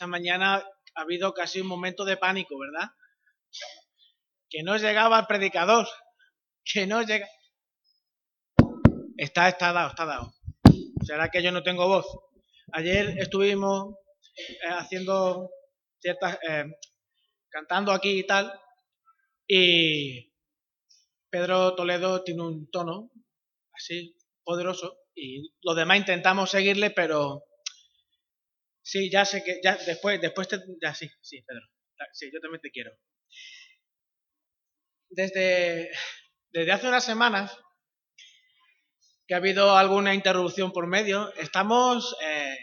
esta mañana ha habido casi un momento de pánico, ¿verdad? Que no llegaba el predicador, que no llega... Está, está dado, está dado. ¿Será que yo no tengo voz? Ayer estuvimos eh, haciendo ciertas, eh, cantando aquí y tal, y Pedro Toledo tiene un tono así poderoso, y los demás intentamos seguirle, pero sí, ya sé que, ya después, después te, ya sí, sí, Pedro, sí, yo también te quiero. Desde, desde hace unas semanas que ha habido alguna interrupción por medio, estamos eh,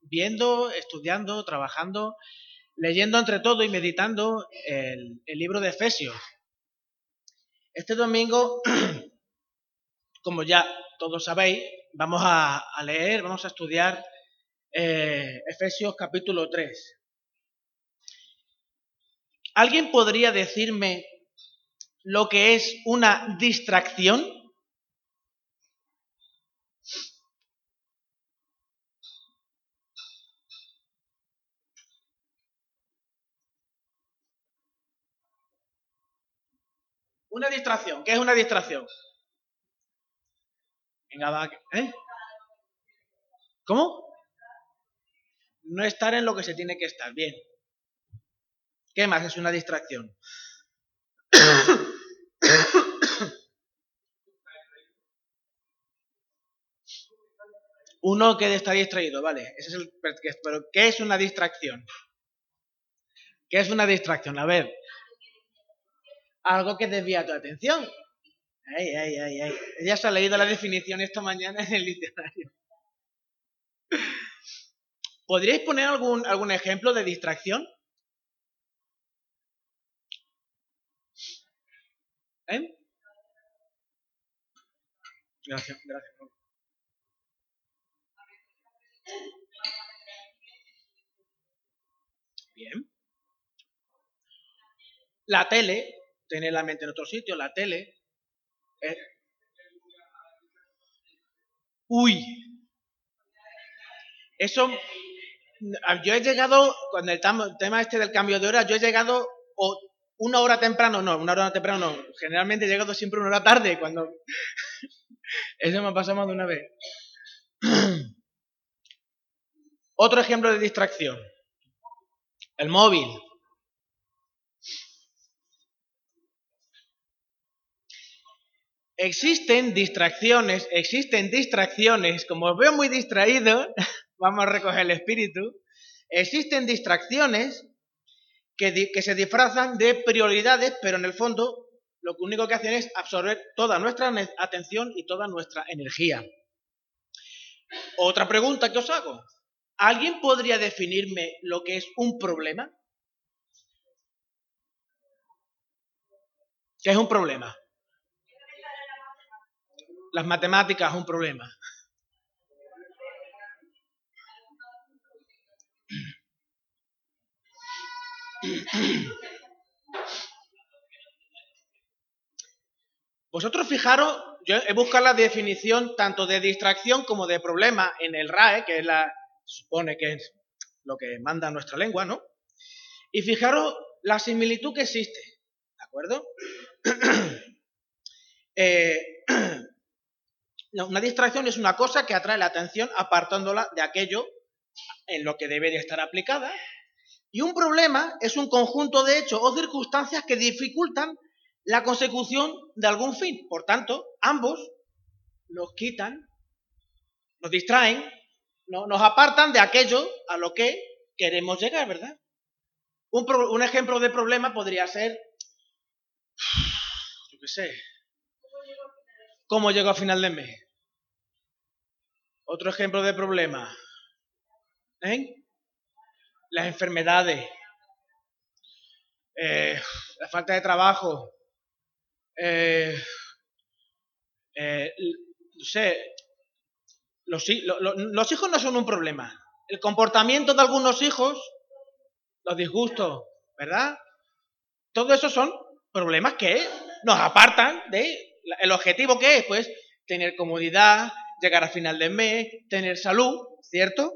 viendo, estudiando, trabajando, leyendo entre todo y meditando el, libro de Efesios. Este domingo, como ya todos sabéis, vamos a, leer, vamos a estudiar eh, Efesios capítulo 3. ¿Alguien podría decirme lo que es una distracción? Una distracción. ¿Qué es una distracción? Venga, ¿eh? ¿Cómo? No estar en lo que se tiene que estar. Bien. ¿Qué más es una distracción? Uno que está distraído, vale. Ese es el, pero ¿qué es una distracción? ¿Qué es una distracción? A ver, algo que desvía tu atención. Ella se ha leído la definición esta mañana en el literario. ¿Podríais poner algún, algún ejemplo de distracción? ¿Eh? Gracias, gracias. Bien. La tele, tener la mente en otro sitio, la tele. Eh. Uy, eso, yo he llegado, con el tema este del cambio de hora, yo he llegado o una hora temprano, no, una hora temprano no, generalmente he llegado siempre una hora tarde, cuando... eso me ha pasado más de una vez. Otro ejemplo de distracción, el móvil. Existen distracciones, existen distracciones, como os veo muy distraído, vamos a recoger el espíritu, existen distracciones que, que, se disfrazan de prioridades, pero en el fondo lo único que hacen es absorber toda nuestra atención y toda nuestra energía. Otra pregunta que os hago. ¿Alguien podría definirme lo que es un problema? ¿Qué es un problema? las matemáticas es un problema. Vosotros fijaros, yo he buscado la definición tanto de distracción como de problema en el RAE, que es la, supone que es lo que manda nuestra lengua, ¿no? Y fijaros la similitud que existe, ¿de acuerdo? eh, una distracción es una cosa que atrae la atención apartándola de aquello en lo que debe de estar aplicada. Y un problema es un conjunto de hechos o circunstancias que dificultan la consecución de algún fin. Por tanto, ambos nos quitan, nos distraen, nos apartan de aquello a lo que queremos llegar, ¿verdad? Un, ejemplo de problema podría ser, yo qué sé, ¿cómo llego a final de mes? Otro ejemplo de problema. ¿eh? Las enfermedades. Eh, la falta de trabajo. Eh, no sé. Los, los hijos no son un problema. El comportamiento de algunos hijos, los disgustos, ¿verdad? Todo eso son problemas que nos apartan de el objetivo que es, pues, tener comodidad, llegar a final de mes, tener salud, ¿cierto?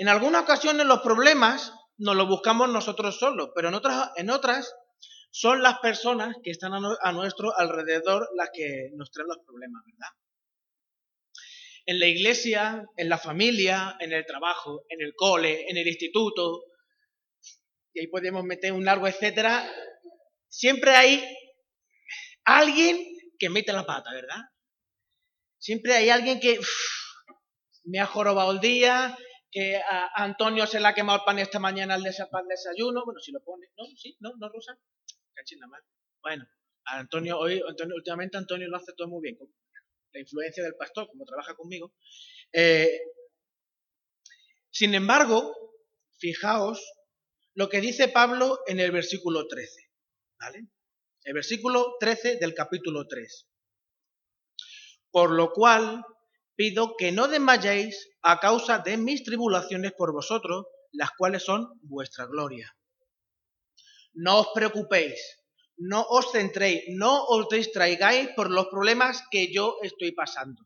En algunas ocasiones los problemas nos los buscamos nosotros solos, pero en otras, en otras son las personas que están a, nuestro alrededor las que nos traen los problemas, ¿verdad? En la iglesia, en la familia, en el trabajo, en el cole, en el instituto, y ahí podemos meter un largo etcétera, siempre hay alguien que mete la pata, ¿verdad? Siempre hay alguien que me ha jorobado el día, que Antonio se le ha quemado el pan esta mañana al desayuno. Bueno, si lo pone, ¿no? ¿Sí? ¿No? ¿No, Rosa? Cachina mal. Bueno, Antonio, hoy, últimamente Antonio lo hace todo muy bien. La influencia del pastor, como trabaja conmigo. Eh, sin embargo, fijaos lo que dice Pablo en el versículo 13. ¿Vale? El versículo 13 del capítulo 3. Por lo cual pido que no desmayéis a causa de mis tribulaciones por vosotros, las cuales son vuestra gloria. No os preocupéis, no os centréis, no os distraigáis por los problemas que yo estoy pasando.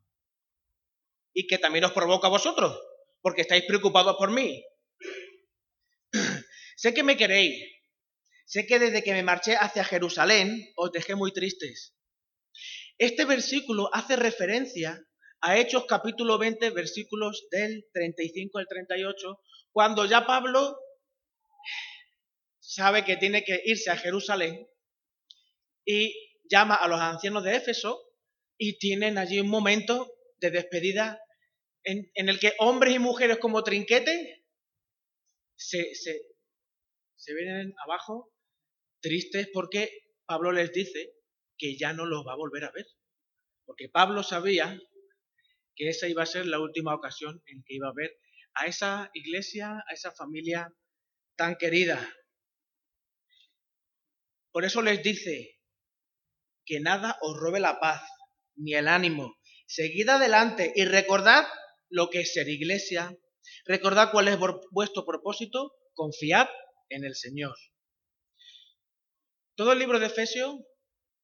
Y que también os provoca a vosotros, porque estáis preocupados por mí. sé que me queréis, sé que desde que me marché hacia Jerusalén os dejé muy tristes. Este versículo hace referencia a Hechos capítulo 20, versículos del 35 al 38, cuando ya Pablo sabe que tiene que irse a Jerusalén y llama a los ancianos de Éfeso y tienen allí un momento de despedida en, el que hombres y mujeres como trinquete se, se, se vienen abajo tristes porque Pablo les dice que ya no los va a volver a ver. Porque Pablo sabía que esa iba a ser la última ocasión en que iba a ver a esa iglesia, a esa familia tan querida. Por eso les dice que nada os robe la paz ni el ánimo. Seguid adelante y recordad lo que es ser iglesia. Recordad cuál es vuestro propósito. Confiad en el Señor. Todo el libro de Efesios,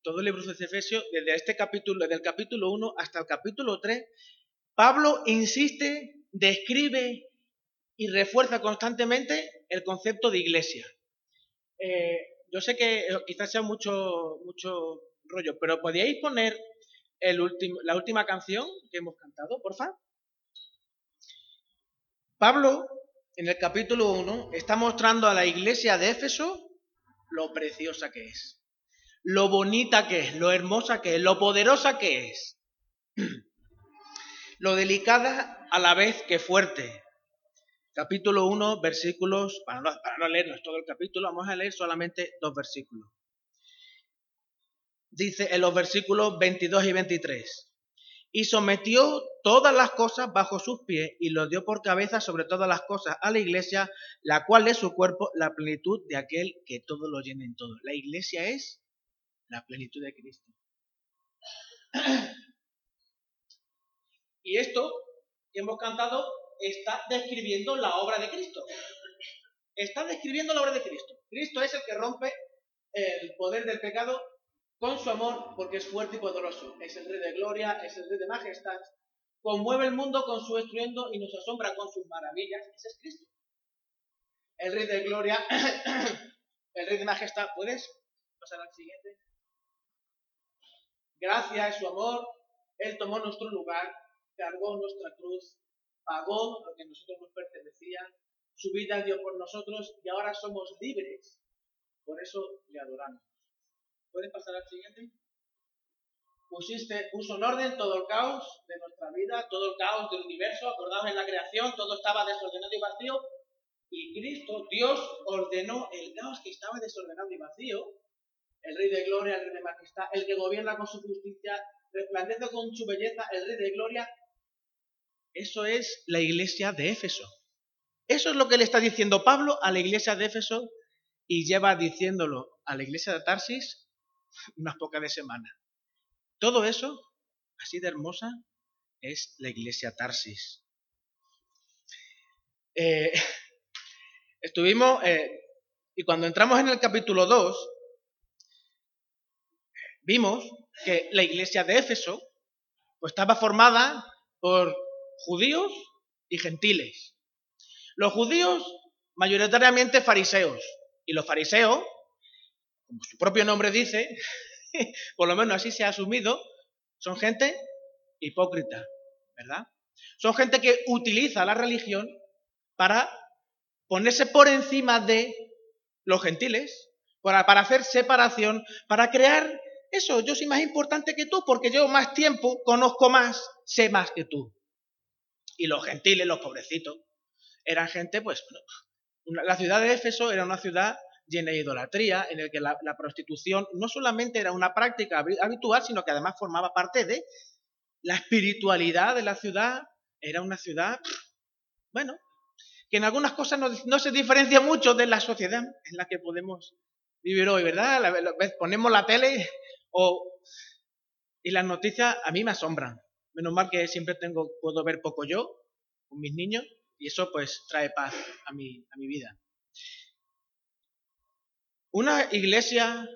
todo el libro de Efesios, desde este capítulo, desde el capítulo 1 hasta el capítulo 3, Pablo insiste, describe y refuerza constantemente el concepto de iglesia. Eh, yo sé que eh, quizás sea mucho, mucho rollo, pero ¿podríais poner la última canción que hemos cantado, por favor? Pablo, en el capítulo 1, está mostrando a la iglesia de Éfeso lo preciosa que es, lo bonita que es, lo hermosa que es, lo poderosa que es. Lo delicada a la vez que fuerte. Capítulo 1, versículos, para no, para no leernos todo el capítulo, vamos a leer solamente dos versículos. Dice en los versículos 22 y 23 y sometió todas las cosas bajo sus pies y lo dio por cabeza sobre todas las cosas a la iglesia, la cual es su cuerpo, la plenitud de aquel que todo lo llena en todo. La iglesia es la plenitud de Cristo. Y esto que hemos cantado está describiendo la obra de Cristo. Está describiendo la obra de Cristo. Cristo es el que rompe el poder del pecado con su amor porque es fuerte y poderoso. Es el rey de gloria, es el rey de majestad. Conmueve el mundo con su estruendo y nos asombra con sus maravillas. Ese es Cristo. El rey de gloria, el rey de majestad. ¿Puedes pasar al siguiente? Gracias su amor, Él tomó nuestro lugar cargó nuestra cruz, pagó lo que a nosotros nos pertenecía, su vida dio por nosotros y ahora somos libres. Por eso le adoramos. ¿Puedes pasar al siguiente? Pusiste, puso en orden todo el caos de nuestra vida, todo el caos del universo, acordados en la creación, todo estaba desordenado y vacío. Y Cristo, Dios, ordenó el caos que estaba desordenado y vacío. El Rey de Gloria, el Rey de Majestad, el que gobierna con su justicia, resplandece con su belleza, el Rey de Gloria, eso es la iglesia de Éfeso. Eso es lo que le está diciendo Pablo a la iglesia de Éfeso y lleva diciéndolo a la iglesia de Tarsis unas pocas de semana. Todo eso, así de hermosa, es la iglesia Tarsis. Eh, estuvimos, eh, y cuando entramos en el capítulo 2, vimos que la iglesia de Éfeso pues, estaba formada por judíos y gentiles. Los judíos, mayoritariamente fariseos. Y los fariseos, como su propio nombre dice, por lo menos así se ha asumido, son gente hipócrita, ¿verdad? Son gente que utiliza la religión para ponerse por encima de los gentiles, para, para hacer separación, para crear eso, yo soy más importante que tú porque llevo más tiempo, conozco más, sé más que tú. Y los gentiles, los pobrecitos, eran gente, pues, la ciudad de Éfeso era una ciudad llena de idolatría, en el que la, prostitución no solamente era una práctica habitual, sino que además formaba parte de la espiritualidad de la ciudad. Era una ciudad, bueno, que en algunas cosas no, se diferencia mucho de la sociedad en la que podemos vivir hoy, ¿verdad? Ponemos la tele o, y las noticias a mí me asombran. Menos mal que siempre tengo, puedo ver poco yo con mis niños y eso pues trae paz a mi, a mi vida. Una iglesia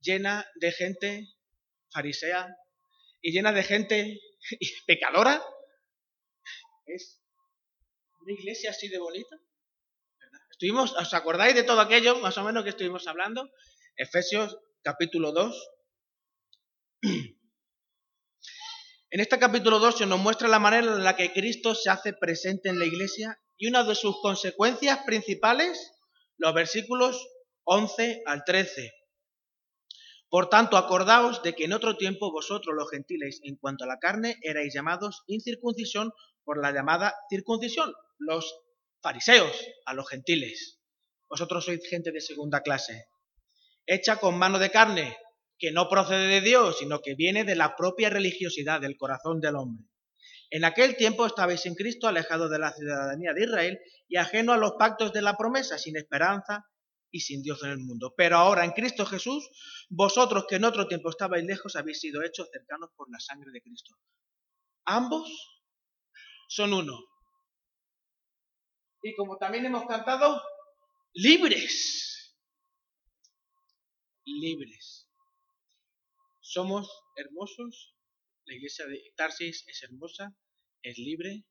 llena de gente farisea y llena de gente pecadora es una iglesia así de bonita. Estuvimos, ¿os acordáis de todo aquello más o menos que estuvimos hablando? Efesios capítulo 2, en este capítulo 2 se nos muestra la manera en la que Cristo se hace presente en la iglesia y una de sus consecuencias principales, los versículos 11 al 13. Por tanto, acordaos de que en otro tiempo vosotros los gentiles, en cuanto a la carne, erais llamados incircuncisión por la llamada circuncisión, los fariseos a los gentiles. Vosotros sois gente de segunda clase, hecha con mano de carne, que no procede de Dios, sino que viene de la propia religiosidad del corazón del hombre. En aquel tiempo estabais en Cristo alejados de la ciudadanía de Israel y ajeno a los pactos de la promesa, sin esperanza y sin Dios en el mundo. Pero ahora en Cristo Jesús, vosotros que en otro tiempo estabais lejos, habéis sido hechos cercanos por la sangre de Cristo. Ambos son uno. Y como también hemos cantado, libres. Libres. Somos hermosos, la iglesia de Tarsis es hermosa, es libre.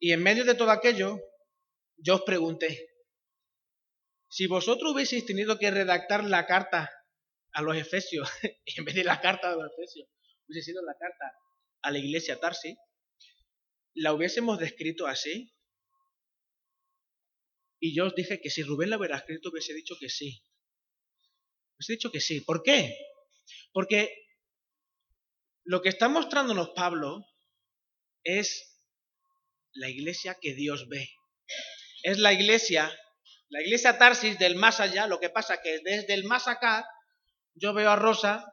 Y en medio de todo aquello, yo os pregunté, si vosotros hubieseis tenido que redactar la carta a los Efesios, en vez de la carta a los Efesios, hubiese sido la carta a la iglesia Tarsis, ¿la hubiésemos descrito así? Y yo os dije que si Rubén la hubiera escrito, hubiese dicho que sí. Os he dicho que sí. ¿Por qué? Porque lo que está mostrándonos Pablo es la iglesia que Dios ve. Es la iglesia, la iglesia Tarsis del más allá. Lo que pasa que desde el más acá yo veo a Rosa,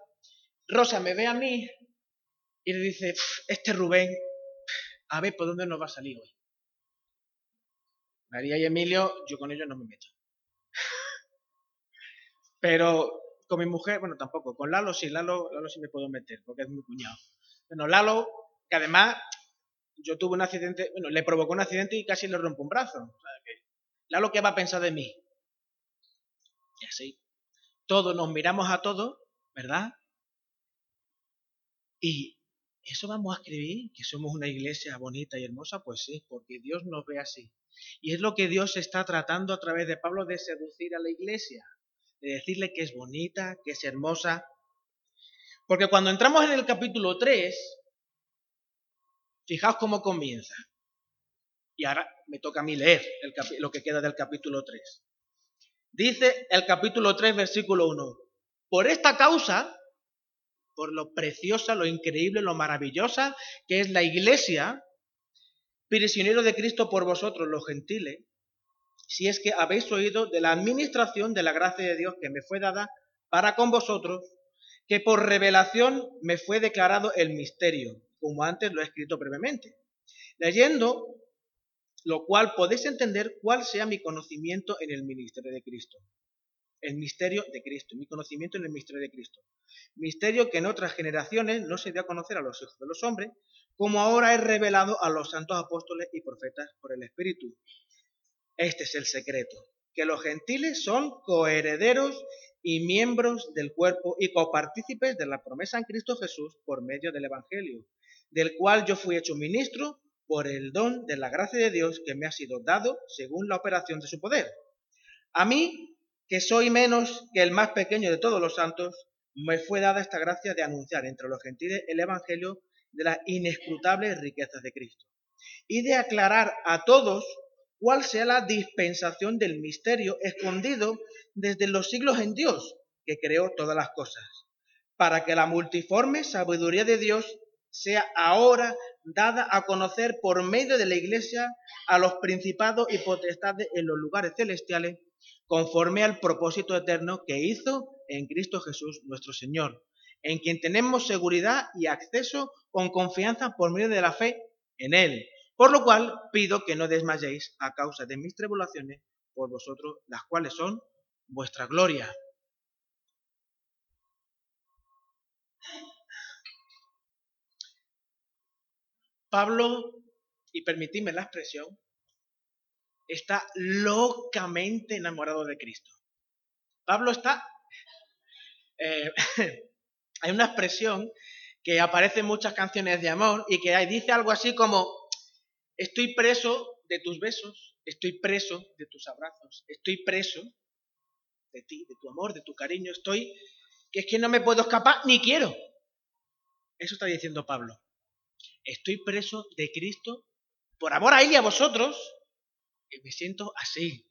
Rosa me ve a mí y le dice, este Rubén, a ver por dónde nos va a salir hoy. María y Emilio, yo con ellos no me meto. Pero con mi mujer, bueno, tampoco. Con Lalo sí, Lalo, Lalo sí me puedo meter, porque es mi cuñado. Bueno, Lalo, que además yo tuve un accidente, bueno, le provocó un accidente y casi le rompo un brazo. O Lalo, ¿qué va a pensar de mí? Y así. Todos nos miramos a todos, ¿verdad? Y eso vamos a escribir, que somos una iglesia bonita y hermosa, pues sí, porque Dios nos ve así. Y es lo que Dios está tratando a través de Pablo de seducir a la iglesia de decirle que es bonita, que es hermosa. Porque cuando entramos en el capítulo 3, fijaos cómo comienza. Y ahora me toca a mí leer lo que queda del capítulo 3. Dice el capítulo 3, versículo 1. Por esta causa, por lo preciosa, lo increíble, lo maravillosa que es la iglesia, prisionero de Cristo por vosotros, los gentiles, si es que habéis oído de la administración de la gracia de Dios que me fue dada para con vosotros, que por revelación me fue declarado el misterio, como antes lo he escrito brevemente. Leyendo lo cual podéis entender cuál sea mi conocimiento en el ministerio de Cristo. El misterio de Cristo, mi conocimiento en el misterio de Cristo. Misterio que en otras generaciones no se dio a conocer a los hijos de los hombres, como ahora he revelado a los santos apóstoles y profetas por el Espíritu este es el secreto, que los gentiles son coherederos y miembros del cuerpo y copartícipes de la promesa en Cristo Jesús por medio del Evangelio, del cual yo fui hecho ministro por el don de la gracia de Dios que me ha sido dado según la operación de su poder. A mí, que soy menos que el más pequeño de todos los santos, me fue dada esta gracia de anunciar entre los gentiles el Evangelio de las inescrutables riquezas de Cristo y de aclarar a todos cuál sea la dispensación del misterio escondido desde los siglos en Dios, que creó todas las cosas, para que la multiforme sabiduría de Dios sea ahora dada a conocer por medio de la Iglesia a los principados y potestades en los lugares celestiales, conforme al propósito eterno que hizo en Cristo Jesús nuestro Señor, en quien tenemos seguridad y acceso con confianza por medio de la fe en Él. Por lo cual pido que no desmayéis a causa de mis tribulaciones por vosotros, las cuales son vuestra gloria. Pablo, y permitidme la expresión, está locamente enamorado de Cristo. Pablo está... Eh, hay una expresión que aparece en muchas canciones de amor y que dice algo así como, estoy preso de tus besos, estoy preso de tus abrazos, estoy preso de ti, de tu amor, de tu cariño, estoy, que es que no me puedo escapar ni quiero. Eso está diciendo Pablo. Estoy preso de Cristo por amor a Él y a vosotros, y me siento así.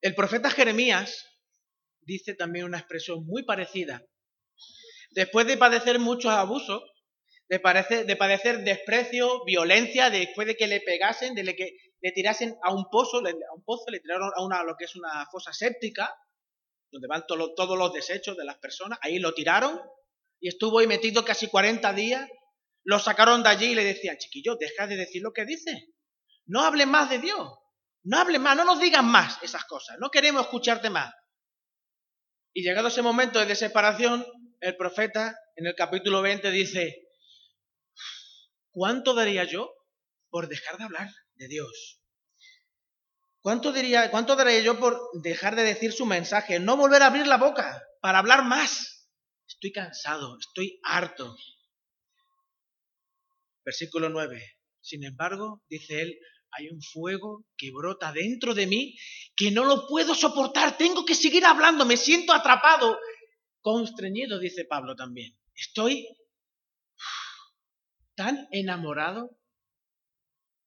El profeta Jeremías dice también una expresión muy parecida. Después de padecer muchos abusos, de, de padecer desprecio, violencia, después de que le pegasen, de que le tirasen a un pozo, a un pozo, le tiraron a una, lo que es una fosa séptica, donde van todos los desechos de las personas, ahí lo tiraron, y estuvo ahí metido casi 40 días, lo sacaron de allí y le decían, chiquillo, deja de decir lo que dice, no hable más de Dios, no hable más, no nos digan más esas cosas, no queremos escucharte más. Y llegado ese momento de desesperación, el profeta en el capítulo 20 dice, ¿cuánto daría yo por dejar de hablar de Dios? ¿Cuánto, diría, ¿Cuánto daría yo por dejar de decir su mensaje? No volver a abrir la boca para hablar más. Estoy cansado, estoy harto. Versículo 9. Sin embargo, dice él, hay un fuego que brota dentro de mí que no lo puedo soportar. Tengo que seguir hablando, me siento atrapado, constreñido, dice Pablo también. Estoy tan enamorado,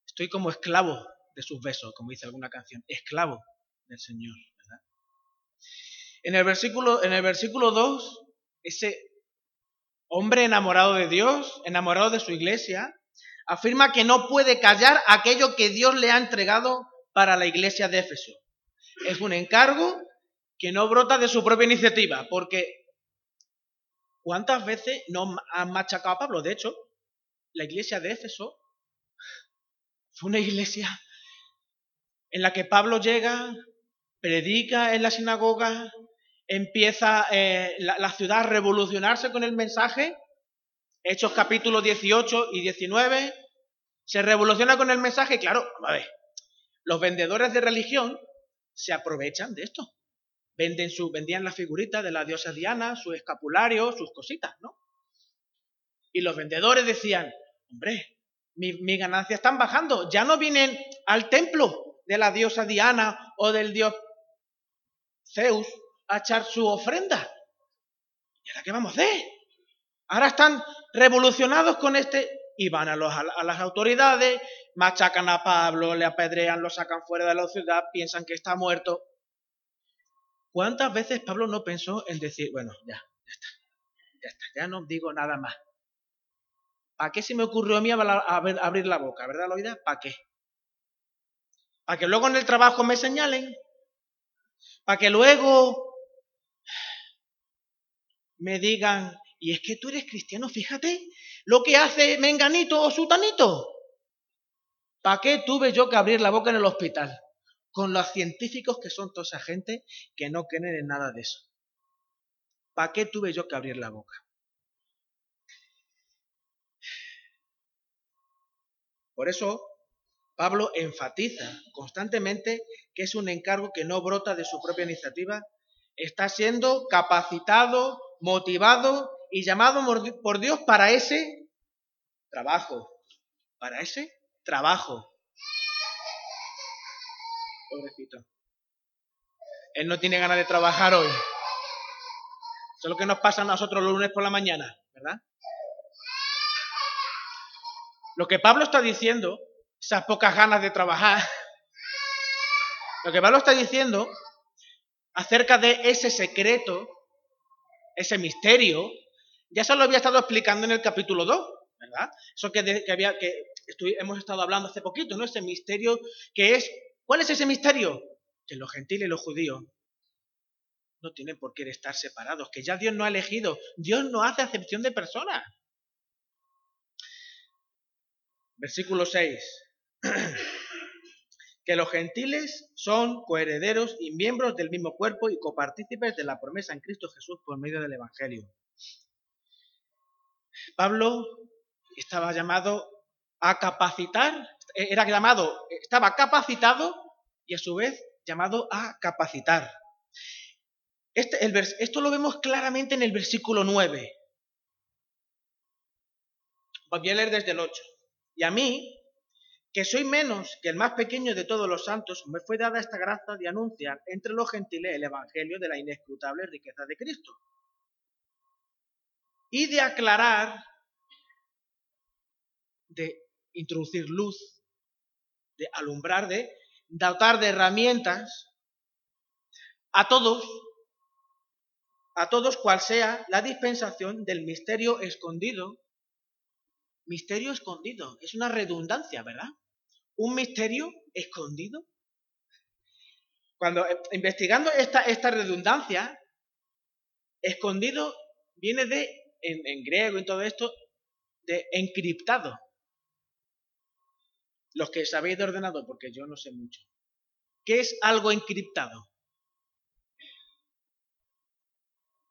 estoy como esclavo de sus besos, como dice alguna canción, esclavo del Señor. En el versículo, en el versículo 2 ese hombre enamorado de Dios, enamorado de su iglesia, afirma que no puede callar aquello que Dios le ha entregado para la iglesia de Éfeso. Es un encargo que no brota de su propia iniciativa, porque ¿cuántas veces no han machacado a Pablo? De hecho, la iglesia de Éfeso fue una iglesia en la que Pablo llega, predica en la sinagoga, empieza eh, la, ciudad a revolucionarse con el mensaje. Hechos capítulos 18 y 19. Se revoluciona con el mensaje claro, a ver, los vendedores de religión se aprovechan de esto. Venden su, vendían las figuritas de la diosa Diana, su escapulario, sus cositas, ¿no? Y los vendedores decían, hombre, mis mi ganancias están bajando, ya no vienen al templo de la diosa Diana o del dios Zeus, a echar su ofrenda. ¿Y ahora qué vamos a hacer? Ahora están revolucionados con este y van a, a, las autoridades, machacan a Pablo, le apedrean, lo sacan fuera de la ciudad, piensan que está muerto. ¿Cuántas veces Pablo no pensó en decir, bueno, ya, ya está, ya está, ya no digo nada más? ¿Para qué se me ocurrió a mí abrir la boca, verdad, Loida? ¿Para qué? ¿Para que luego en el trabajo me señalen? ¿Para que luego me digan, y es que tú eres cristiano, fíjate lo que hace Menganito o Sutanito. ¿Para qué tuve yo que abrir la boca en el hospital? Con los científicos que son toda esa gente que no creen en nada de eso. ¿Para qué tuve yo que abrir la boca? Por eso, Pablo enfatiza constantemente que es un encargo que no brota de su propia iniciativa, está siendo capacitado motivado y llamado por Dios para ese trabajo. para ese trabajo. Pobrecito. Él no tiene ganas de trabajar hoy. Eso es lo que nos pasa a nosotros los lunes por la mañana, ¿verdad? Lo que Pablo está diciendo, esas pocas ganas de trabajar, lo que Pablo está diciendo acerca de ese secreto, ese misterio, ya se lo había estado explicando en el capítulo 2, ¿verdad? Eso que, había, que hemos estado hablando hace poquito, ¿no? Ese misterio que es, ¿cuál es ese misterio? Que los gentiles y los judíos no tienen por qué estar separados, que ya Dios no ha elegido, Dios no hace acepción de personas. Versículo 6. que los gentiles son coherederos y miembros del mismo cuerpo y copartícipes de la promesa en Cristo Jesús por medio del Evangelio. Pablo estaba llamado a capacitar, era llamado, estaba capacitado y a su vez llamado a capacitar. Este, esto lo vemos claramente en el versículo 9. Voy a leer desde el 8. Y a mí, que soy menos que el más pequeño de todos los santos, me fue dada esta gracia de anunciar entre los gentiles el Evangelio de la inescrutable riqueza de Cristo. Y de aclarar, de introducir luz, de alumbrar, de dotar de herramientas a todos, a todos cual sea la dispensación del misterio escondido. Misterio escondido, es una redundancia, ¿verdad? un misterio escondido. Cuando eh, investigando esta, esta redundancia, escondido viene de, en, griego y todo esto, de encriptado. Los que sabéis de ordenado, porque yo no sé mucho. ¿Qué es algo encriptado?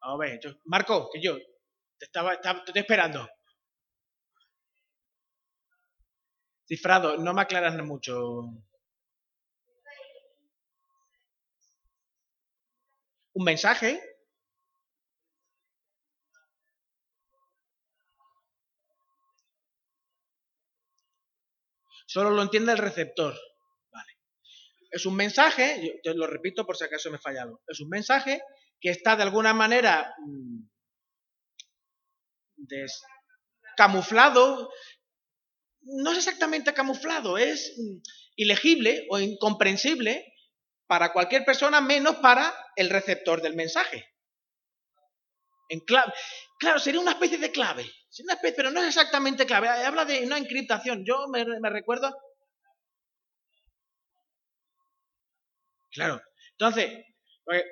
A ver, Marco, que yo te estaba, estaba te esperando. Cifrado, no me aclaran mucho. ¿Un mensaje? Solo lo entiende el receptor. Vale. Es un mensaje, yo lo repito por si acaso me he fallado. Es un mensaje que está de alguna manera mm, camuflado, no es exactamente camuflado, es mm, ilegible o incomprensible para cualquier persona menos para el receptor del mensaje. En clave, claro, sería una especie de clave, pero no es exactamente clave. Habla de una encriptación. Yo me, recuerdo. Claro. Entonces, pues,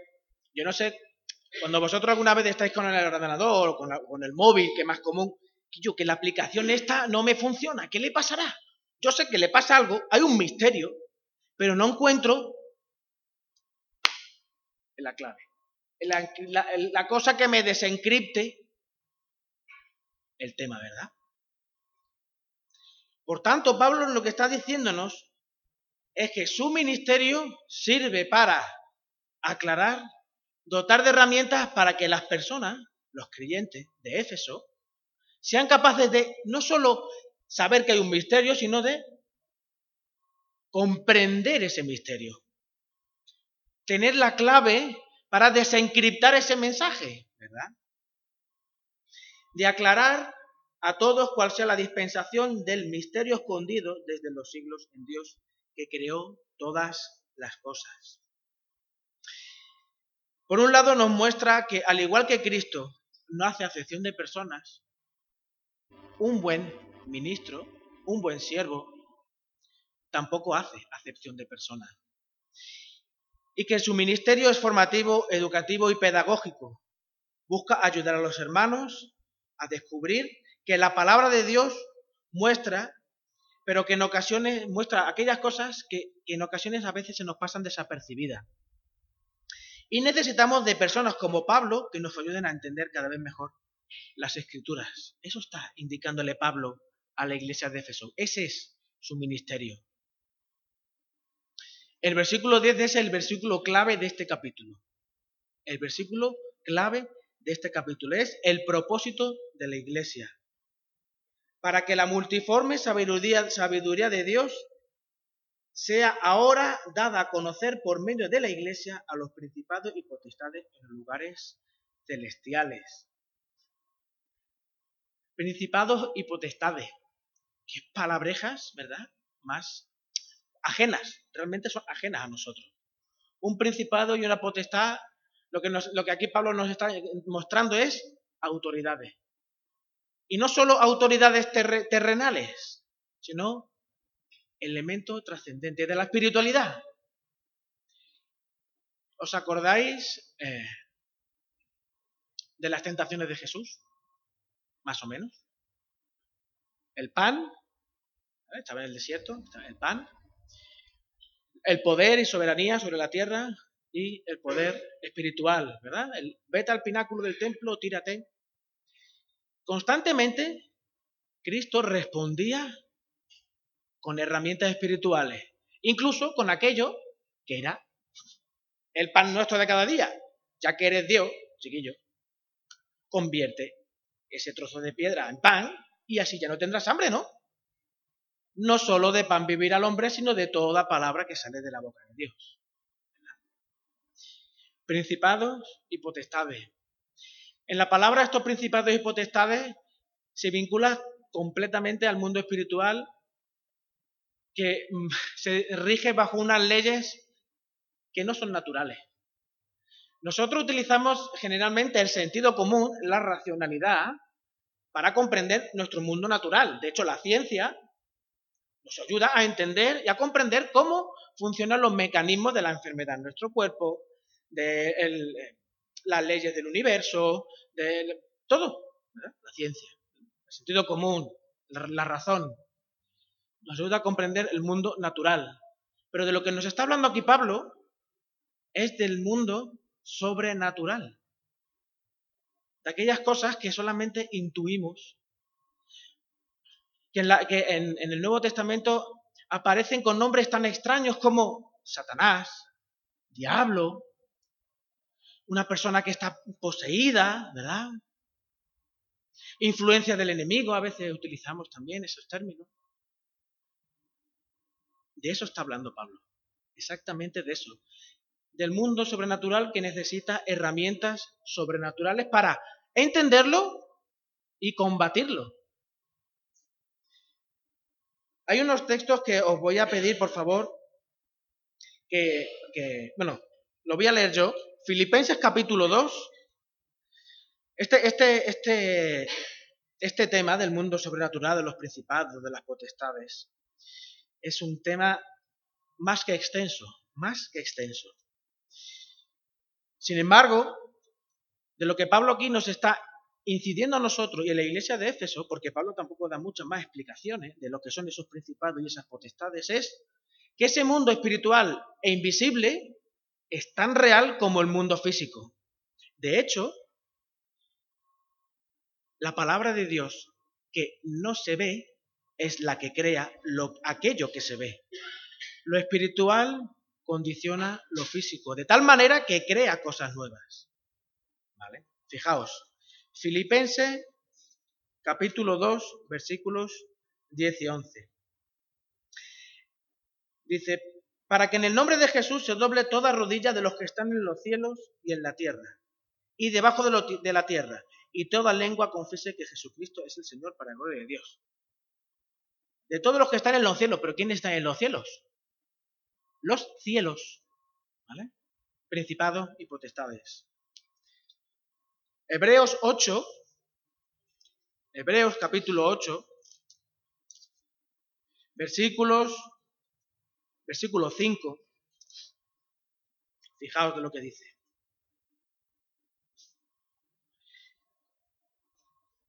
yo no sé, cuando vosotros alguna vez estáis con el ordenador o con el móvil, que es más común, yo que la aplicación esta no me funciona, ¿qué le pasará? Yo sé que le pasa algo, hay un misterio, pero no encuentro la clave. La, cosa que me desencripte el tema, ¿verdad? Por tanto, Pablo lo que está diciéndonos es que su ministerio sirve para aclarar, dotar de herramientas para que las personas, los creyentes de Éfeso, sean capaces de no solo saber que hay un misterio, sino de comprender ese misterio. Tener la clave para desencriptar ese mensaje, ¿verdad? De aclarar a todos cuál sea la dispensación del misterio escondido desde los siglos en Dios que creó todas las cosas. Por un lado nos muestra que al igual que Cristo no hace acepción de personas, un buen ministro, un buen siervo, tampoco hace acepción de persona. Y que su ministerio es formativo, educativo y pedagógico. Busca ayudar a los hermanos a descubrir que la palabra de Dios muestra, pero que en ocasiones muestra aquellas cosas que, que en ocasiones a veces se nos pasan desapercibidas. Y necesitamos de personas como Pablo que nos ayuden a entender cada vez mejor las escrituras. Eso está indicándole Pablo a la iglesia de Éfeso. Ese es su ministerio. El versículo 10 es el versículo clave de este capítulo. El versículo clave de este capítulo es el propósito de la iglesia. para que la multiforme sabiduría, sabiduría de Dios sea ahora dada a conocer por medio de la Iglesia a los principados y potestades en los lugares celestiales. Principados y potestades. Qué palabrejas, ¿verdad? Más ajenas, realmente son ajenas a nosotros. Un principado y una potestad, lo que, aquí Pablo nos está mostrando es autoridades. Y no solo autoridades terrenales, sino elemento trascendente de la espiritualidad. ¿Os acordáis eh, de las tentaciones de Jesús? Más o menos. El pan, estaba en el desierto, el pan, el poder y soberanía sobre la tierra y el poder espiritual, ¿verdad? El, vete al pináculo del templo, tírate. Constantemente, Cristo respondía con herramientas espirituales, incluso con aquello que era el pan nuestro de cada día. Ya que eres Dios, chiquillo, convierte ese trozo de piedra en pan y así ya no tendrás hambre, ¿no? No solo de pan vivir al hombre, sino de toda palabra que sale de la boca de Dios. Principados y potestades. En la palabra estos principados y potestades se vinculan completamente al mundo espiritual que mm, se rige bajo unas leyes que no son naturales. Nosotros utilizamos generalmente el sentido común, la racionalidad, para comprender nuestro mundo natural. De hecho, la ciencia nos ayuda a entender y a comprender cómo funcionan los mecanismos de la enfermedad en nuestro cuerpo, de las leyes del universo, de todo, la ciencia, el sentido común, la razón nos ayuda a comprender el mundo natural. Pero de lo que nos está hablando aquí Pablo es del mundo sobrenatural. De aquellas cosas que solamente intuimos. Que, en, la, que en, en el Nuevo Testamento aparecen con nombres tan extraños como Satanás, diablo, una persona que está poseída, ¿verdad? Influencia del enemigo, a veces utilizamos también esos términos. De eso está hablando Pablo. Exactamente de eso. Del mundo sobrenatural que necesita herramientas sobrenaturales para entenderlo y combatirlo. Hay unos textos que os voy a pedir, por favor, que, bueno, lo voy a leer yo. Filipenses capítulo 2. Este, este, este, este tema del mundo sobrenatural, de los principados, de las potestades, es un tema más que extenso, más que extenso. Sin embargo, de lo que Pablo aquí nos está incidiendo a nosotros y a la iglesia de Éfeso, porque Pablo tampoco da muchas más explicaciones de lo que son esos principados y esas potestades, es que ese mundo espiritual e invisible es tan real como el mundo físico. De hecho, la palabra de Dios que no se ve es la que crea lo, aquello que se ve. Lo espiritual condiciona lo físico, de tal manera que crea cosas nuevas. ¿Vale? Fijaos, Filipenses capítulo 2, versículos 10 y 11. Dice, para que en el nombre de Jesús se doble toda rodilla de los que están en los cielos y en la tierra, y debajo de, de la tierra, y toda lengua confiese que Jesucristo es el Señor para la gloria de Dios de todos los que están en los cielos. ¿Pero quién está en los cielos? Los cielos. ¿Vale? Principados y potestades. Hebreos 8, Hebreos capítulo 8, versículos, versículo 5. Fijaos de lo que dice.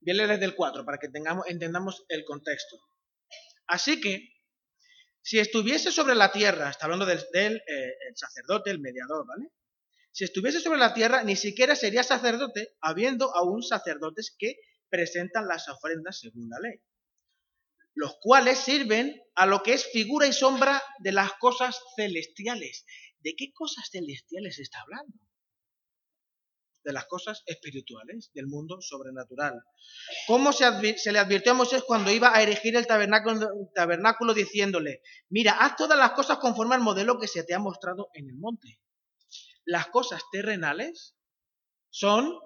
Voy a desde el 4 para que tengamos, entendamos el contexto. Así que, si estuviese sobre la tierra, está hablando del, eh, sacerdote, el mediador, ¿vale? Si estuviese sobre la tierra, ni siquiera sería sacerdote, habiendo aún sacerdotes que presentan las ofrendas según la ley, los cuales sirven a lo que es figura y sombra de las cosas celestiales. ¿De qué cosas celestiales está hablando? De las cosas espirituales, del mundo sobrenatural. ¿Cómo se, se le advirtió a Moisés cuando iba a erigir el tabernáculo, tabernáculo diciéndole, mira, haz todas las cosas conforme al modelo que se te ha mostrado en el monte? Las cosas terrenales son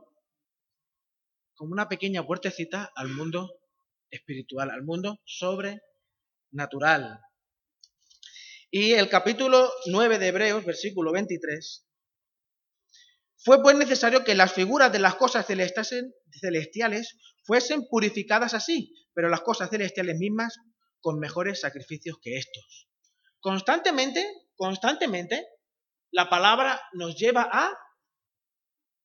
como una pequeña puertecita al mundo espiritual, al mundo sobrenatural. Y el capítulo 9 de Hebreos, versículo 23, fue pues necesario que las figuras de las cosas celestiales fuesen purificadas así, pero las cosas celestiales mismas con mejores sacrificios que estos. Constantemente, constantemente, la palabra nos lleva a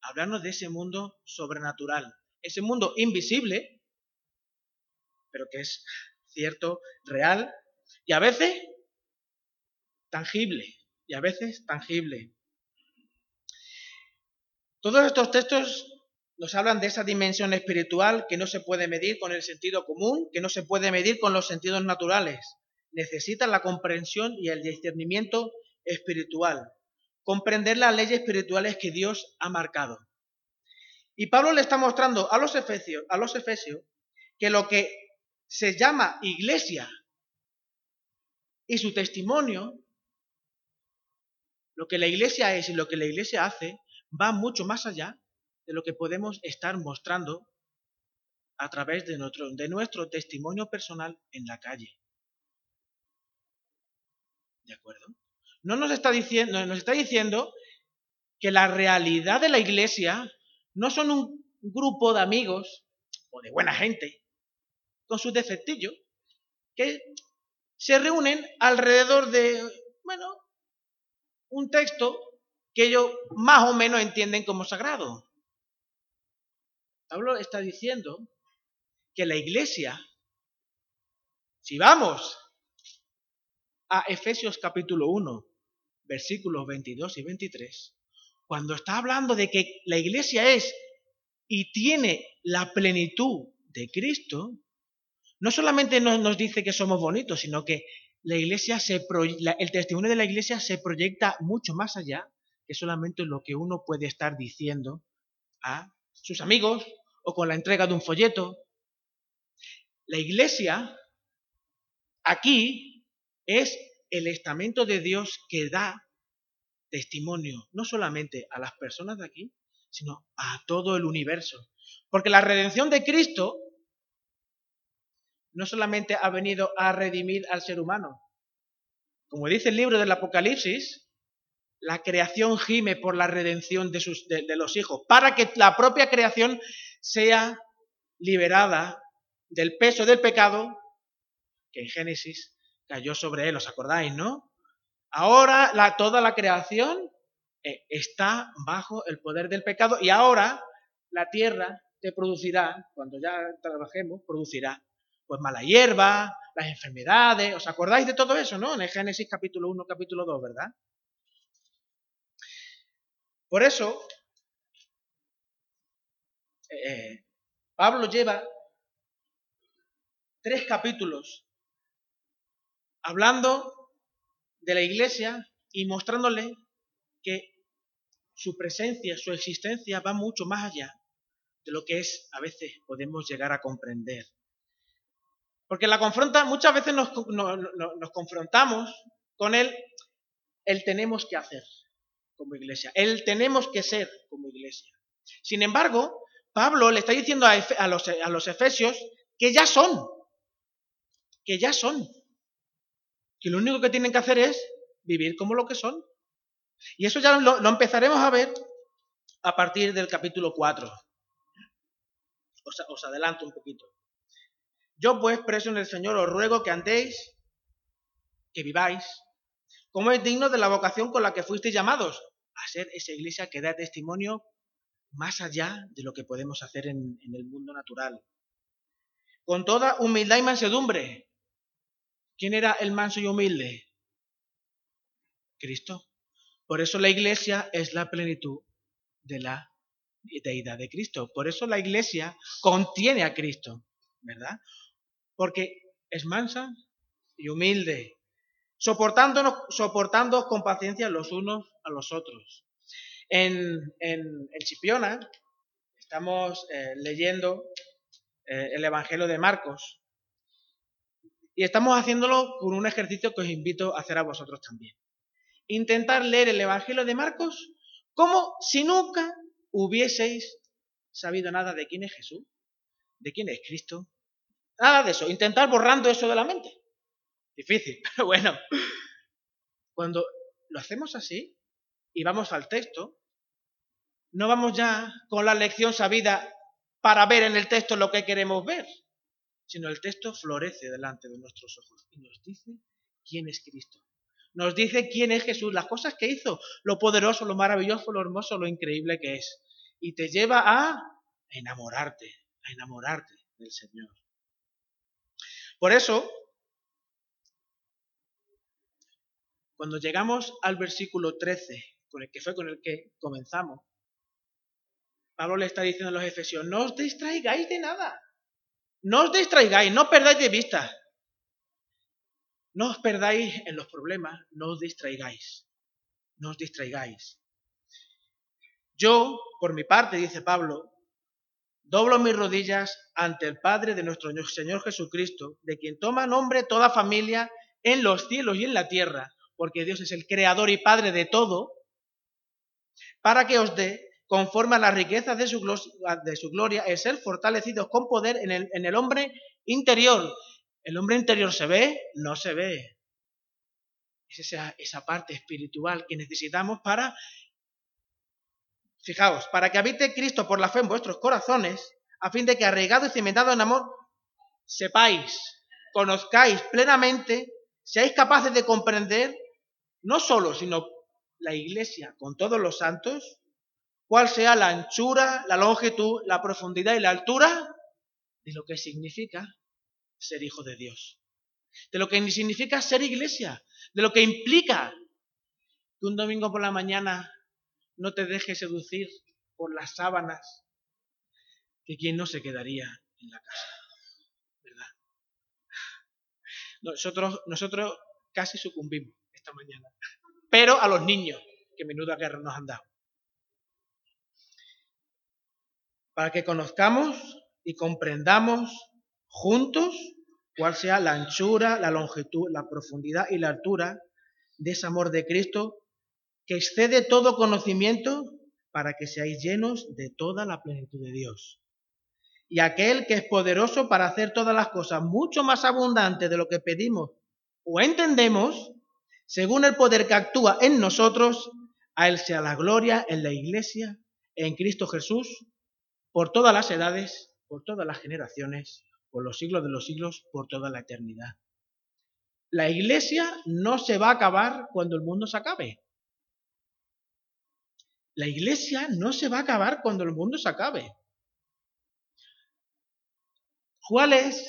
hablarnos de ese mundo sobrenatural, ese mundo invisible, pero que es cierto, real, y a veces tangible, y a veces tangible. Todos estos textos nos hablan de esa dimensión espiritual que no se puede medir con el sentido común, que no se puede medir con los sentidos naturales. Necesita la comprensión y el discernimiento espiritual, comprender las leyes espirituales que Dios ha marcado. Y Pablo le está mostrando a los efesios, que lo que se llama iglesia y su testimonio, lo que la iglesia es y lo que la iglesia hace, va mucho más allá de lo que podemos estar mostrando a través de nuestro, testimonio personal en la calle. ¿De acuerdo? No nos está diciendo, nos está diciendo que la realidad de la iglesia no son un grupo de amigos o de buena gente con sus defectillos que se reúnen alrededor de, bueno, un texto que ellos más o menos entienden como sagrado. Pablo está diciendo que la iglesia, si vamos a Efesios capítulo 1, versículos 22 y 23, cuando está hablando de que la iglesia es y tiene la plenitud de Cristo, no solamente nos, dice que somos bonitos, sino que la iglesia se el testimonio de la iglesia se proyecta mucho más allá que solamente lo que uno puede estar diciendo a sus amigos o con la entrega de un folleto. La iglesia aquí es el estamento de Dios que da testimonio no solamente a las personas de aquí, sino a todo el universo. Porque la redención de Cristo no solamente ha venido a redimir al ser humano. Como dice el libro del Apocalipsis, la creación gime por la redención de, sus, de, los hijos, para que la propia creación sea liberada del peso del pecado que en Génesis cayó sobre él, ¿os acordáis, no? Ahora la, toda la creación eh, está bajo el poder del pecado y ahora la tierra te producirá, cuando ya trabajemos, producirá pues mala hierba, las enfermedades, ¿os acordáis de todo eso, no? En Génesis capítulo 1, capítulo 2, ¿verdad? Por eso, eh, Pablo lleva tres capítulos hablando de la iglesia y mostrándole que su presencia, su existencia va mucho más allá de lo que es a veces podemos llegar a comprender. Porque la confronta, muchas veces nos, nos confrontamos con él, el tenemos que hacer como iglesia. Él tenemos que ser como iglesia. Sin embargo, Pablo le está diciendo a, los, a los efesios que ya son, que ya son, que lo único que tienen que hacer es vivir como lo que son. Y eso ya lo, empezaremos a ver a partir del capítulo 4. Os, os adelanto un poquito. Yo pues, preso en el Señor, os ruego que andéis, que viváis, como es digno de la vocación con la que fuisteis llamados, a ser esa iglesia que da testimonio más allá de lo que podemos hacer en, el mundo natural. Con toda humildad y mansedumbre. ¿Quién era el manso y humilde? Cristo. Por eso la iglesia es la plenitud de la deidad de Cristo. Por eso la iglesia contiene a Cristo, ¿verdad? Porque es mansa y humilde, soportándonos, soportando con paciencia los unos a los otros. En, en, Chipiona estamos eh, leyendo eh, el Evangelio de Marcos y estamos haciéndolo con un ejercicio que os invito a hacer a vosotros también. Intentar leer el Evangelio de Marcos como si nunca hubieseis sabido nada de quién es Jesús, de quién es Cristo, nada de eso. Intentar borrando eso de la mente. Difícil, pero bueno. Cuando lo hacemos así y vamos al texto, no vamos ya con la lección sabida para ver en el texto lo que queremos ver, sino el texto florece delante de nuestros ojos y nos dice quién es Cristo. Nos dice quién es Jesús, las cosas que hizo, lo poderoso, lo maravilloso, lo hermoso, lo increíble que es. Y te lleva a enamorarte, a enamorarte del Señor. Por eso, cuando llegamos al versículo 13, con el que fue con el que comenzamos, Pablo le está diciendo a los efesios, no os distraigáis de nada. No os distraigáis, no perdáis de vista. No os perdáis en los problemas, no os distraigáis. No os distraigáis. Yo, por mi parte, dice Pablo, doblo mis rodillas ante el Padre de nuestro Señor Jesucristo, de quien toma nombre toda familia en los cielos y en la tierra, porque Dios es el creador y Padre de todo, para que os dé conforme a las riquezas de su, gloria, es ser fortalecidos con poder en el, hombre interior. ¿El hombre interior se ve? No se ve. Es esa, esa parte espiritual que necesitamos para, fijaos, para que habite Cristo por la fe en vuestros corazones, a fin de que arraigado y cimentado en amor, sepáis, conozcáis plenamente, seáis capaces de comprender, no solo, sino la iglesia con todos los santos, cuál sea la anchura, la longitud, la profundidad y la altura de lo que significa ser hijo de Dios, de lo que significa ser iglesia, de lo que implica que un domingo por la mañana no te dejes seducir por las sábanas, que quien no se quedaría en la casa, ¿verdad? Nosotros, nosotros casi sucumbimos esta mañana, pero a los niños, que menuda guerra nos han dado. para que conozcamos y comprendamos juntos cuál sea la anchura, la longitud, la profundidad y la altura de ese amor de Cristo que excede todo conocimiento para que seáis llenos de toda la plenitud de Dios. Y aquel que es poderoso para hacer todas las cosas mucho más abundante de lo que pedimos o entendemos, según el poder que actúa en nosotros, a Él sea la gloria en la Iglesia, en Cristo Jesús, por todas las edades, por todas las generaciones, por los siglos de los siglos, por toda la eternidad. La iglesia no se va a acabar cuando el mundo se acabe. La iglesia no se va a acabar cuando el mundo se acabe. ¿Cuál es?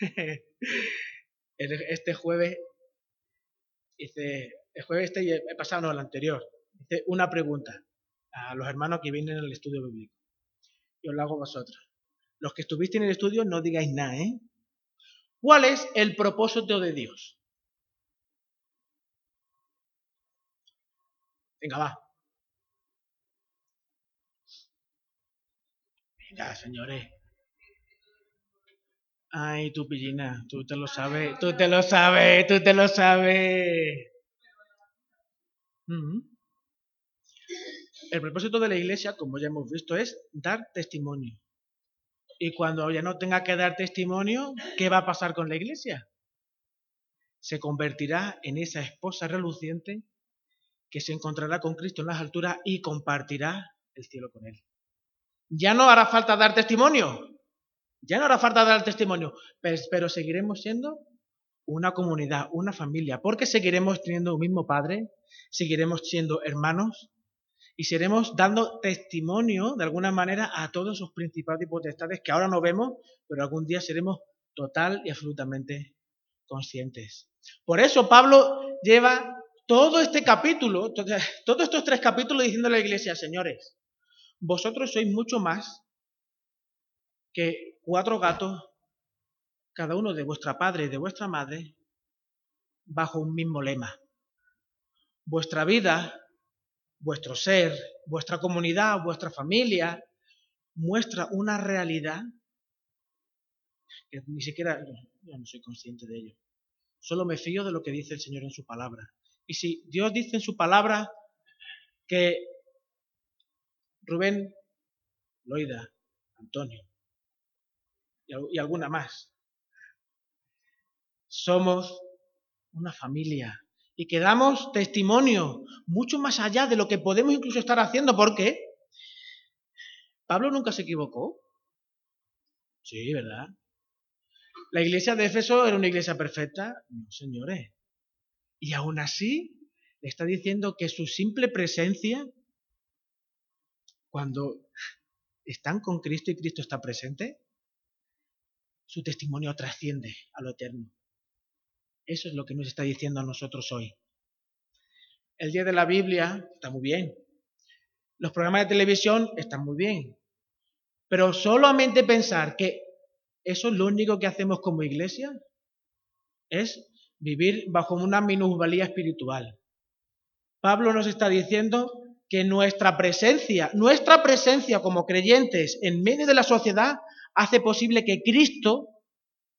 este jueves, dice, el jueves este he pasado, no, el anterior, dice una pregunta a los hermanos que vienen al estudio bíblico y os lo hago vosotros. Los que estuvisteis en el estudio no digáis nada, ¿eh? ¿Cuál es el propósito de Dios? Venga, va. Venga, señores. Ay, tu pillina, tú te lo sabes, tú te lo sabes, tú te lo sabes. El propósito de la iglesia, como ya hemos visto, es dar testimonio. Y cuando ya no tenga que dar testimonio, ¿qué va a pasar con la iglesia? Se convertirá en esa esposa reluciente que se encontrará con Cristo en las alturas y compartirá el cielo con él. Ya no hará falta dar testimonio, ya no hará falta dar testimonio, pero seguiremos siendo una comunidad, una familia, porque seguiremos teniendo un mismo Padre, seguiremos siendo hermanos, y seremos dando testimonio de alguna manera a todos esos principados y potestades que ahora no vemos, pero algún día seremos total y absolutamente conscientes. Por eso Pablo lleva todo este capítulo, todos estos tres capítulos diciendo a la iglesia, señores, vosotros sois mucho más que cuatro gatos, cada uno de vuestra padre y de vuestra madre, bajo un mismo lema. Vuestra vida vuestro ser, vuestra comunidad, vuestra familia, muestra una realidad que ni siquiera yo no soy consciente de ello. Solo me fío de lo que dice el Señor en su palabra. Y si Dios dice en su palabra que Rubén, Loida, Antonio y alguna más, somos una familia y que damos testimonio mucho más allá de lo que podemos incluso estar haciendo, porque Pablo nunca se equivocó. Sí, ¿verdad? ¿La iglesia de Éfeso era una iglesia perfecta? No, señores. Y aún así, le está diciendo que su simple presencia, cuando están con Cristo y Cristo está presente, su testimonio trasciende a lo eterno. Eso es lo que nos está diciendo a nosotros hoy. El día de la Biblia está muy bien. Los programas de televisión están muy bien. Pero solamente pensar que eso es lo único que hacemos como iglesia es vivir bajo una minusvalía espiritual. Pablo nos está diciendo que nuestra presencia, nuestra presencia como creyentes en medio de la sociedad hace posible que Cristo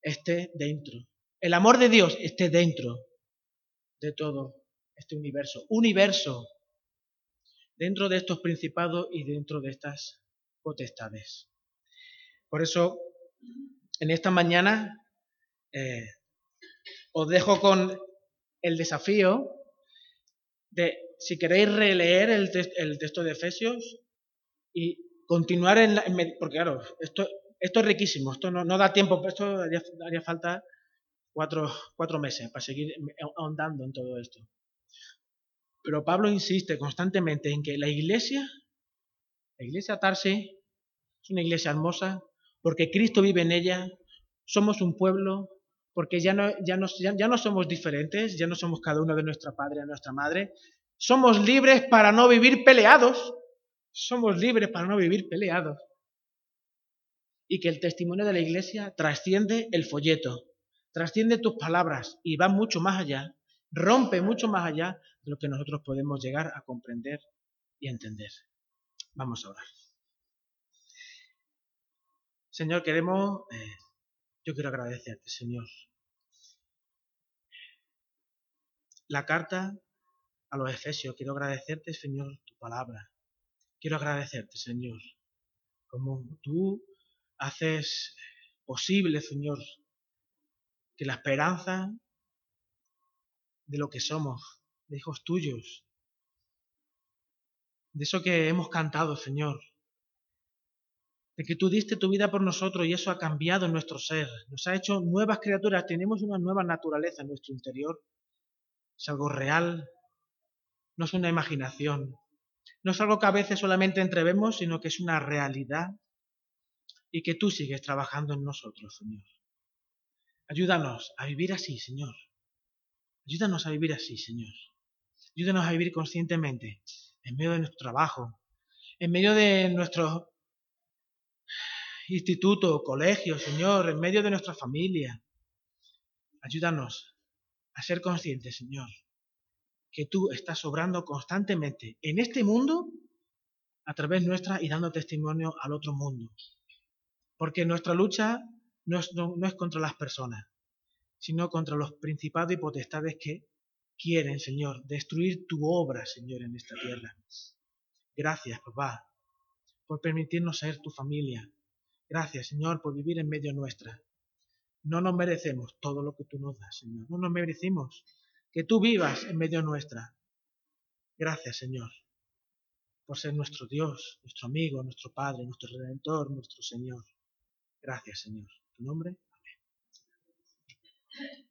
esté dentro. El amor de Dios esté dentro de todo este universo. Universo dentro de estos principados y dentro de estas potestades. Por eso, en esta mañana eh, os dejo con el desafío de, si queréis releer el, texto de Efesios y continuar en, la, porque claro, esto, esto es riquísimo, esto no, da tiempo, esto haría falta cuatro, meses para seguir ahondando en todo esto. Pero Pablo insiste constantemente en que la iglesia, la iglesia Tarsi, es una iglesia hermosa porque Cristo vive en ella, somos un pueblo, porque ya no, ya, ya, no somos diferentes, ya no somos cada uno de nuestra padre a nuestra madre, somos libres para no vivir peleados, somos libres para no vivir peleados. Y que el testimonio de la iglesia trasciende el folleto, trasciende tus palabras y va mucho más allá, rompe mucho más allá de lo que nosotros podemos llegar a comprender y entender. Vamos a orar. Señor, queremos, eh, yo quiero agradecerte, Señor. La carta a los Efesios, quiero agradecerte, Señor, tu palabra. Quiero agradecerte, Señor, como tú haces posible, Señor, que la esperanza de lo que somos, de hijos tuyos, de eso que hemos cantado, Señor, de que tú diste tu vida por nosotros y eso ha cambiado nuestro ser, nos ha hecho nuevas criaturas, tenemos una nueva naturaleza en nuestro interior, es algo real, no es una imaginación, no es algo que a veces solamente entrevemos, sino que es una realidad y que tú sigues trabajando en nosotros, Señor. Ayúdanos a vivir así, Señor. Ayúdanos a vivir así, Señor. Ayúdanos a vivir conscientemente en medio de nuestro trabajo, en medio de nuestro instituto, colegio, Señor, en medio de nuestra familia. Ayúdanos a ser conscientes, Señor, que tú estás obrando constantemente en este mundo a través nuestra y dando testimonio al otro mundo. Porque nuestra lucha no es, contra las personas, sino contra los principados y potestades que quieren, Señor, destruir tu obra, Señor, en esta tierra. Gracias, papá, por permitirnos ser tu familia. Gracias, Señor, por vivir en medio nuestra. No nos merecemos todo lo que tú nos das, Señor. No nos merecemos que tú vivas en medio nuestra. Gracias, Señor, por ser nuestro Dios, nuestro amigo, nuestro Padre, nuestro Redentor, nuestro Señor. Gracias, Señor tu nombre. Amén.